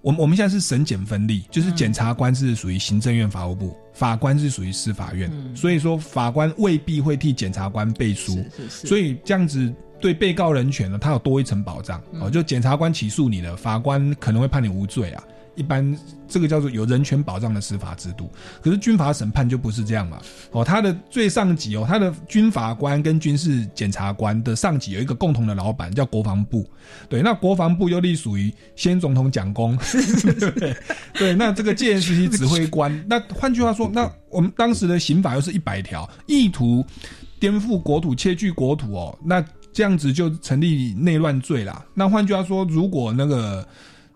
我们我们现在是审检分立，就是检察官是属于行政院法务部，法官是属于司法院，所以说法官未必会替检察官背书，是是，所以这样子对被告人权呢，他有多一层保障。哦，就检察官起诉你了，法官可能会判你无罪啊。一般这个叫做有人权保障的司法制度，可是军法审判就不是这样嘛？哦，他的最上级哦，他的军法官跟军事检察官的上级有一个共同的老板叫国防部，对，那国防部又隶属于先总统蒋公，对对，那这个戒严时期指挥官，那换句话说，那我们当时的刑法又是一百条，意图颠覆国土、窃据国土哦，那这样子就成立内乱罪啦。那换句话说，如果那个。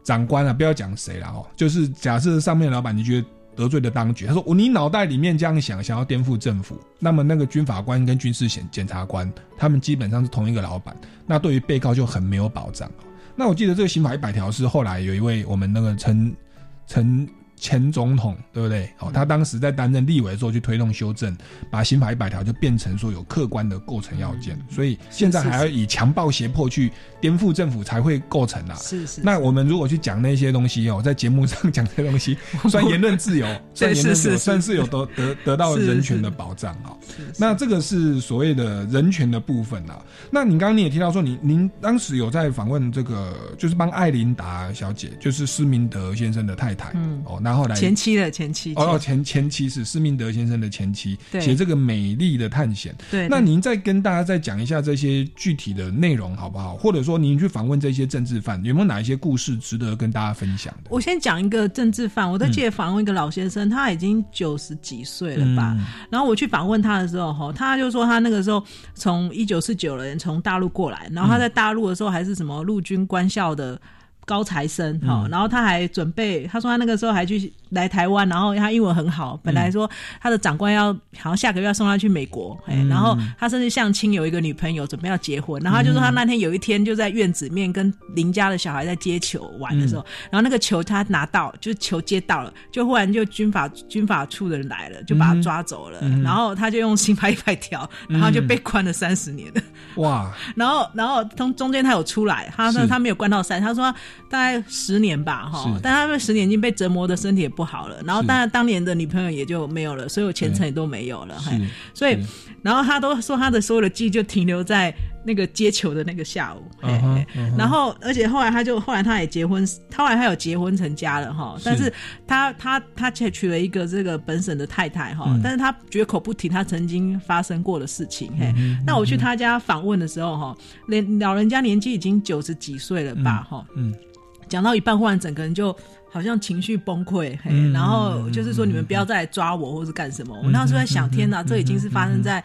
长官啊，不要讲谁了哦，就是假设上面的老板你觉得得罪了当局，他说我你脑袋里面这样想，想要颠覆政府，那么那个军法官跟军事检检察官，他们基本上是同一个老板，那对于被告就很没有保障。那我记得这个刑法一百条是后来有一位我们那个陈陈。前总统对不对？哦，他当时在担任立委的时候去推动修正，把刑法一百条就变成说有客观的构成要件，所以现在还要以强暴胁迫去颠覆政府才会构成啊。是是。那我们如果去讲那些东西哦，在节目上讲这些东西，算言论自由，算言论自由，算是有得得得到人权的保障啊。那这个是所谓的人权的部分啊。那你刚刚你也提到说，您您当时有在访问这个，就是帮艾琳达小姐，就是施明德先生的太太，嗯，哦，那。然后来前妻的前妻哦，前前妻是施明德先生的前妻，写这个美丽的探险。对，那您再跟大家再讲一下这些具体的内容好不好？或者说您去访问这些政治犯，有没有哪一些故事值得跟大家分享的？我先讲一个政治犯，我在记得访问一个老先生，他已经九十几岁了吧？然后我去访问他的时候，哈，他就说他那个时候从一九四九年从大陆过来，然后他在大陆的时候还是什么陆军官校的。高材生哈，然后他还准备，他说他那个时候还去来台湾，然后他英文很好，本来说他的长官要好像下个月要送他去美国，哎，然后他甚至相亲有一个女朋友准备要结婚，然后他就说他那天有一天就在院子面跟邻家的小孩在接球玩的时候，然后那个球他拿到，就是球接到了，就忽然就军法军法处的人来了，就把他抓走了，然后他就用刑法一百条，然后就被关了三十年。哇，然后然后从中间他有出来，他说他没有关到三，他说。大概十年吧，哈，但他们十年已经被折磨的身体也不好了，然后当然当年的女朋友也就没有了，所有前程也都没有了，所以，然后他都说他的所有的记忆就停留在那个接球的那个下午，然后而且后来他就后来他也结婚，后来他有结婚成家了哈，但是他他他却娶了一个这个本省的太太哈，但是他绝口不提他曾经发生过的事情，嘿，那我去他家访问的时候哈，连老人家年纪已经九十几岁了吧，哈，嗯。讲到一半，忽然整个人就好像情绪崩溃，嘿，然后就是说你们不要再来抓我，或是干什么。我那时候在想，天哪，这已经是发生在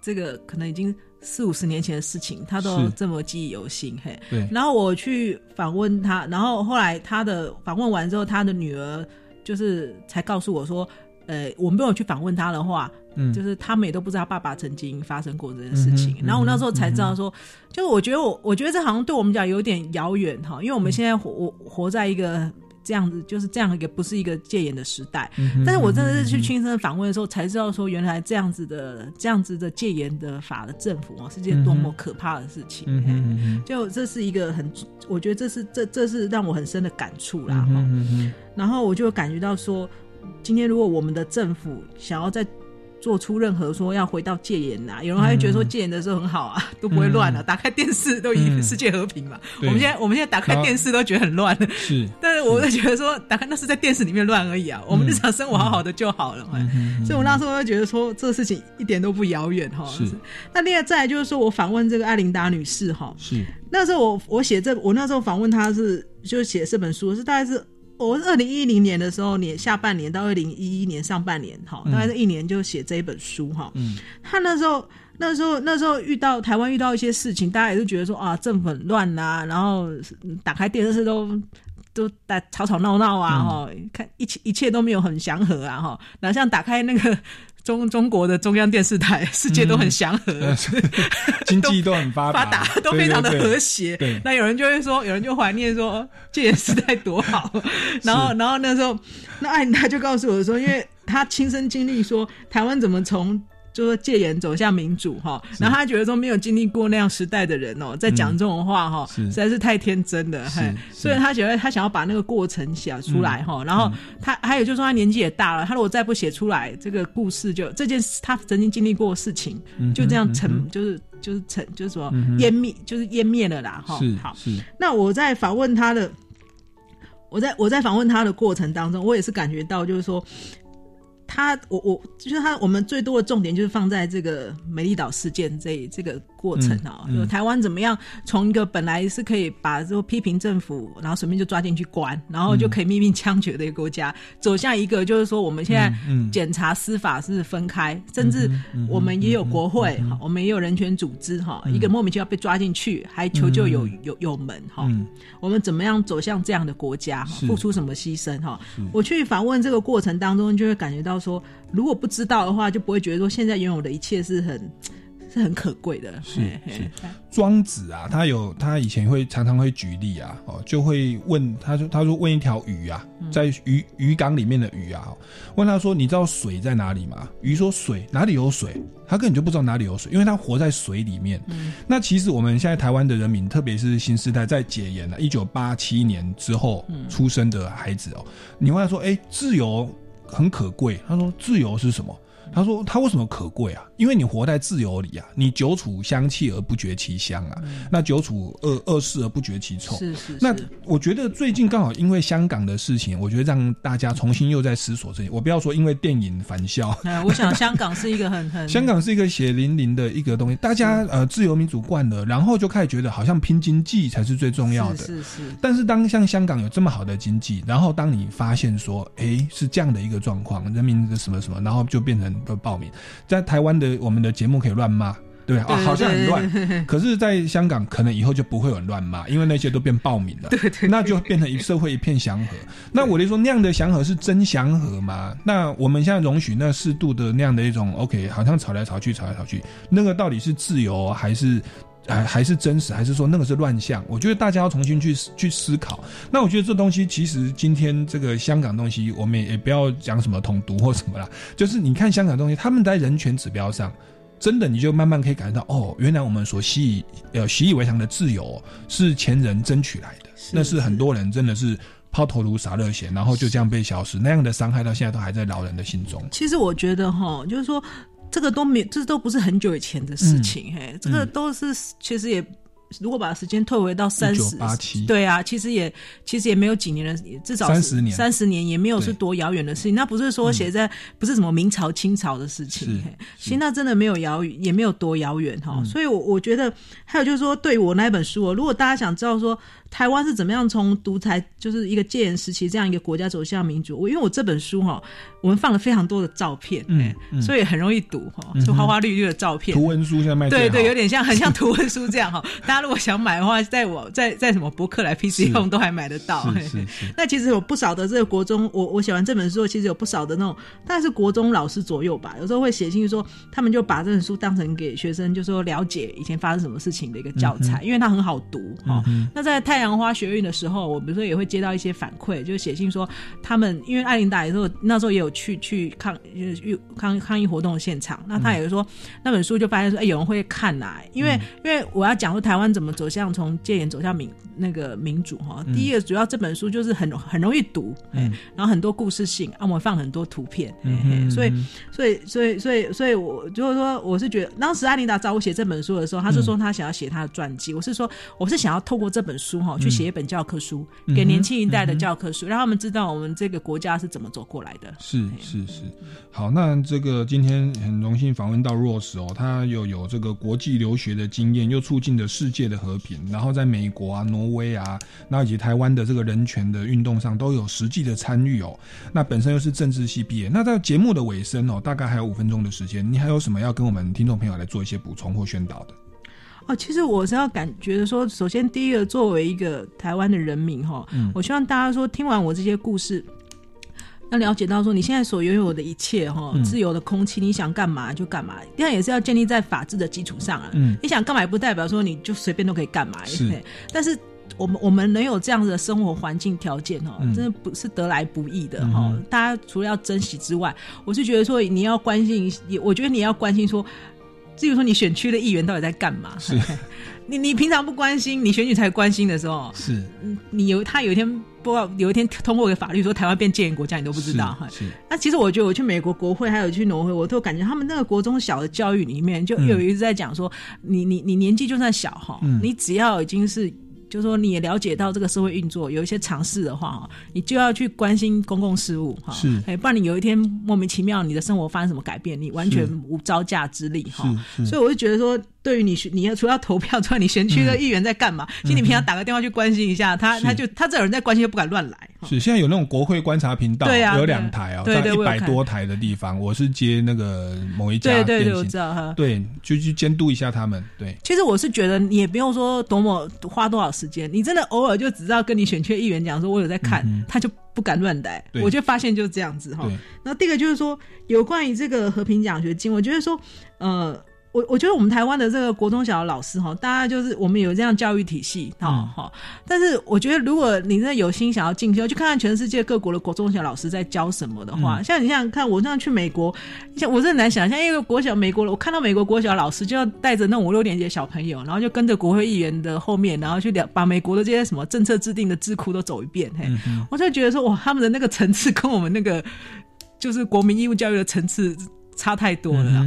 这个可能已经四五十年前的事情，他都这么记忆犹新，嘿。对。然后我去访问他，然后后来他的访问完之后，他的女儿就是才告诉我说，呃，我没有去访问他的话。嗯，就是他们也都不知道爸爸曾经发生过这件事情，然后我那时候才知道说，就是我觉得我我觉得这好像对我们讲有点遥远哈，因为我们现在活活在一个这样子，就是这样一个不是一个戒严的时代。但是我真的是去亲身访问的时候，才知道说原来这样子的这样子的戒严的法的政府啊，是件多么可怕的事情。嗯就这是一个很，我觉得这是这这是让我很深的感触啦。然后我就感觉到说，今天如果我们的政府想要在做出任何说要回到戒严呐，有人还会觉得说戒严的时候很好啊，都不会乱了，打开电视都以世界和平嘛。我们现在我们现在打开电视都觉得很乱，是。但是我就觉得说，打开那是在电视里面乱而已啊，我们日常生活好好的就好了。所以，我那时候就觉得说，这个事情一点都不遥远哈。是。那另外再来就是说我访问这个艾琳达女士哈，是。那时候我我写这我那时候访问她是就写这本书是大概是。我二零一零年的时候，年下半年到二零一一年上半年，哈，大概是一年就写这一本书，哈。嗯。他那时候，那时候，那时候遇到台湾遇到一些事情，大家也是觉得说啊，政府很乱呐，然后打开电视都都在吵吵闹闹啊，哈，看一切一切都没有很祥和啊，哈。然后像打开那个。中中国的中央电视台，世界都很祥和，经济都很发达，都非常的和谐。那有人就会说，有人就怀念说，戒严时代多好。然后，然后那时候，那艾他就告诉我说，因为他亲身经历说，台湾怎么从。就说戒严走向民主哈，然后他觉得说没有经历过那样时代的人哦，在讲这种话哈，实在是太天真了，所以他觉得他想要把那个过程写出来哈，然后他还有就是说他年纪也大了，他如果再不写出来，这个故事就这件事他曾经经历过事情就这样沉，就是就是沉，就是说湮灭，就是湮灭了啦哈。好，那我在访问他的，我在我在访问他的过程当中，我也是感觉到就是说。他，我我就是他，我们最多的重点就是放在这个美丽岛事件这这个过程啊，就台湾怎么样从一个本来是可以把这个批评政府，然后随便就抓进去关，然后就可以秘密枪决的一个国家，走向一个就是说我们现在检查司法是分开，甚至我们也有国会，我们也有人权组织哈，一个莫名其妙被抓进去还求救有有有门哈，我们怎么样走向这样的国家，付出什么牺牲哈？我去访问这个过程当中，就会感觉到。说如果不知道的话，就不会觉得说现在拥有的一切是很是很可贵的。是是，庄子啊，他有他以前会常常会举例啊，哦，就会问他说他说问一条鱼啊，在鱼鱼缸里面的鱼啊，问他说你知道水在哪里吗？鱼说水哪里有水？他根本就不知道哪里有水，因为他活在水里面。那其实我们现在台湾的人民，特别是新时代在解严了，一九八七年之后出生的孩子哦，你问他说，哎，自由。很可贵。他说：“自由是什么？”他说：“他为什么可贵啊？因为你活在自由里啊，你久处香气而不觉其香啊，那久处恶恶事而不觉其臭。是是。那我觉得最近刚好因为香港的事情，我觉得让大家重新又在思索这些。我不要说因为电影返校，我想香港是一个很 很香港是一个血淋淋的一个东西。大家呃自由民主惯了，然后就开始觉得好像拼经济才是最重要的。是是。但是当像香港有这么好的经济，然后当你发现说，哎，是这样的一个状况，人民的什么什么，然后就变成都报名。在台湾的我们的节目可以乱骂，对啊，好像很乱。可是，在香港可能以后就不会有人乱骂，因为那些都变报名了。对对，那就变成一社会一片祥和。那我就说，那样的祥和是真祥和吗？那我们现在容许那适度的那样的一种 OK，好像吵来吵去，吵来吵去，那个到底是自由还是？还还是真实，还是说那个是乱象？我觉得大家要重新去去思考。那我觉得这东西其实今天这个香港东西，我们也不要讲什么统独或什么啦。就是你看香港东西，他们在人权指标上，真的你就慢慢可以感觉到，哦，原来我们所习以呃习以为常的自由是前人争取来的，那是很多人真的是抛头颅洒热血，然后就这样被消失，那样的伤害到现在都还在老人的心中。其实我觉得哈，就是说。这个都没，这都不是很久以前的事情，嘿，这个都是其实也，如果把时间退回到三十八七，对啊，其实也其实也没有几年的，至少三十年，三十年也没有是多遥远的事情。那不是说写在不是什么明朝清朝的事情，嘿。其实那真的没有遥远，也没有多遥远哈。所以，我我觉得还有就是说，对我那本书，如果大家想知道说。台湾是怎么样从独裁就是一个戒严时期这样一个国家走向民主？我因为我这本书哈，我们放了非常多的照片，嗯，所以很容易读哈，就花花绿绿的照片。图文书现在卖对对，有点像很像图文书这样哈。大家如果想买的话，在我 在在什么博客来 PC 用都还买得到。那其实有不少的这个国中，我我写完这本书，其实有不少的那种，大概是国中老师左右吧，有时候会写信说，他们就把这本书当成给学生，就说了解以前发生什么事情的一个教材，因为它很好读哈。那在太太阳花学运的时候，我比如说也会接到一些反馈，就写信说他们因为艾琳达也是那时候也有去去抗抗抗议活动的现场，那他也说那本书就发现说，哎，有人会看呐，因为因为我要讲说台湾怎么走向从戒严走向民那个民主哈。第一个主要这本书就是很很容易读，嗯，然后很多故事性，啊，我们放很多图片，嗯，所以所以所以所以所以我就是说，我是觉得当时艾琳达找我写这本书的时候，他是说他想要写他的传记，我是说我是想要透过这本书哈去写一本教科书，给年轻一代的教科书，让他们知道我们这个国家是怎么走过来的。是是是，好，那这个今天很荣幸访问到 Rose 哦，他又有这个国际留学的经验，又促进了世界的和平，然后在美国啊、挪威啊，那以及台湾的这个人权的运动上都有实际的参与哦。那本身又是政治系毕业，那在节目的尾声哦，大概还有五分钟的时间，你还有什么要跟我们听众朋友来做一些补充或宣导的？哦，其实我是要感觉得说，首先第一个，作为一个台湾的人民哈，我希望大家说听完我这些故事，要了解到说你现在所拥有的一切哈，自由的空气，你想干嘛就干嘛，第二也是要建立在法治的基础上啊。嗯，你想干嘛也不代表说你就随便都可以干嘛。是，但是我们我们能有这样子的生活环境条件哈，真的不是得来不易的哈。大家除了要珍惜之外，我是觉得说你要关心，也我觉得你要关心说。至于说你选区的议员到底在干嘛？是，你你平常不关心，你选举才关心的时候，是，你有他有一天不知道有一天通过一个法律说台湾变戒严国家，你都不知道哈。是，那其实我觉得我去美国国会还有去挪威，我都感觉他们那个国中小的教育里面就有一直在讲说，你你你年纪就算小哈，你只要已经是。就是说，你也了解到这个社会运作有一些尝试的话，哈，你就要去关心公共事务，哈，是，哎，不然你有一天莫名其妙你的生活发生什么改变，你完全无招架之力，哈，所以我就觉得说。对于你，你要除了投票之外，你选区的议员在干嘛？其实你平常打个电话去关心一下他，他就他这有人在关心，就不敢乱来。是现在有那种国会观察频道，对啊，有两台哦，在一百多台的地方，我是接那个某一家对对对，我知道哈，对，就去监督一下他们。对，其实我是觉得你也不用说多么花多少时间，你真的偶尔就只知道跟你选区议员讲说，我有在看，他就不敢乱来。我就发现就是这样子哈。那第一个就是说，有关于这个和平奖学金，我觉得说，呃。我我觉得我们台湾的这个国中小的老师哈，大家就是我们有这样教育体系哈哈。但是我觉得，如果你真的有心想要进修，去看看全世界各国的国中小老师在教什么的话，像你想想看，我这样去美国，像我很难想象，因为国小美国，我看到美国国小老师就要带着那五六年级的小朋友，然后就跟着国会议员的后面，然后去聊把美国的这些什么政策制定的智库都走一遍。嘿，我就觉得说，哇，他们的那个层次跟我们那个就是国民义务教育的层次。差太多了，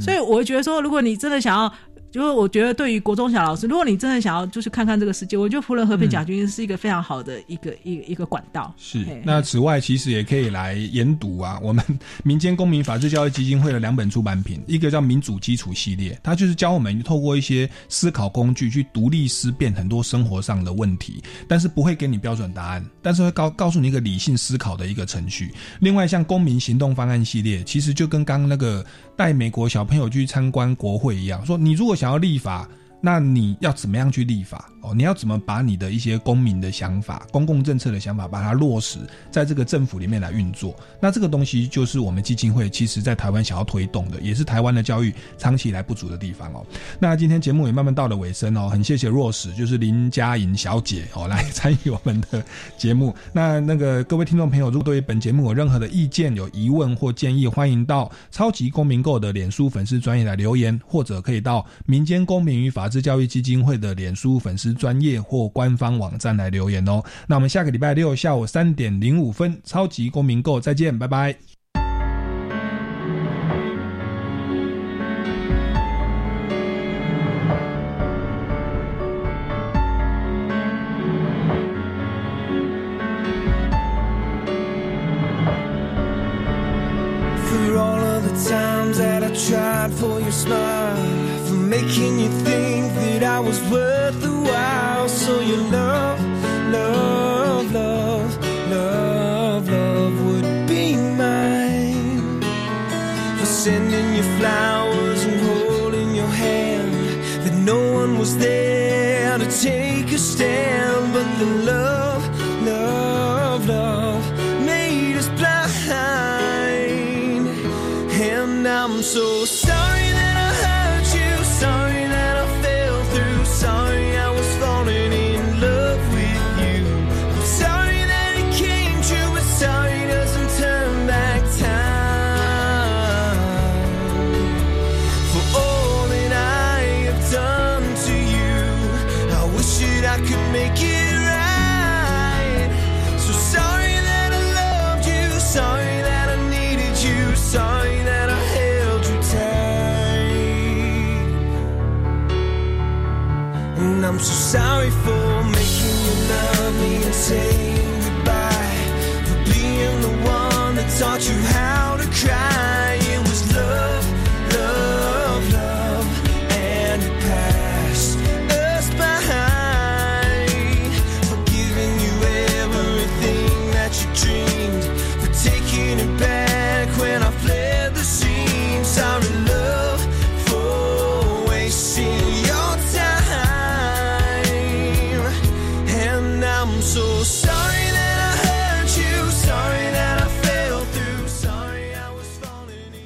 所以我觉得说，如果你真的想要。就是我觉得，对于国中小老师，如果你真的想要就是看看这个世界，我觉得福伦和平奖学金是一个非常好的一个一一个管道。是。那此外，其实也可以来研读啊，我们民间公民法治教育基金会的两本出版品，一个叫《民主基础系列》，它就是教我们透过一些思考工具去独立思辨很多生活上的问题，但是不会给你标准答案，但是会告告诉你一个理性思考的一个程序。另外，像公民行动方案系列，其实就跟刚刚那个带美国小朋友去参观国会一样，说你如果想要立法，那你要怎么样去立法？哦，你要怎么把你的一些公民的想法、公共政策的想法，把它落实在这个政府里面来运作？那这个东西就是我们基金会其实在台湾想要推动的，也是台湾的教育长期以来不足的地方哦。那今天节目也慢慢到了尾声哦，很谢谢若史，就是林佳莹小姐哦，来参与我们的节目。那那个各位听众朋友，如果对于本节目有任何的意见、有疑问或建议，欢迎到超级公民购的脸书粉丝专业来留言，或者可以到民间公民与法治教育基金会的脸书粉丝。专业或官方网站来留言哦。那我们下个礼拜六下午三点零五分，超级公民购再见，拜拜。so your was worth the while, so you know.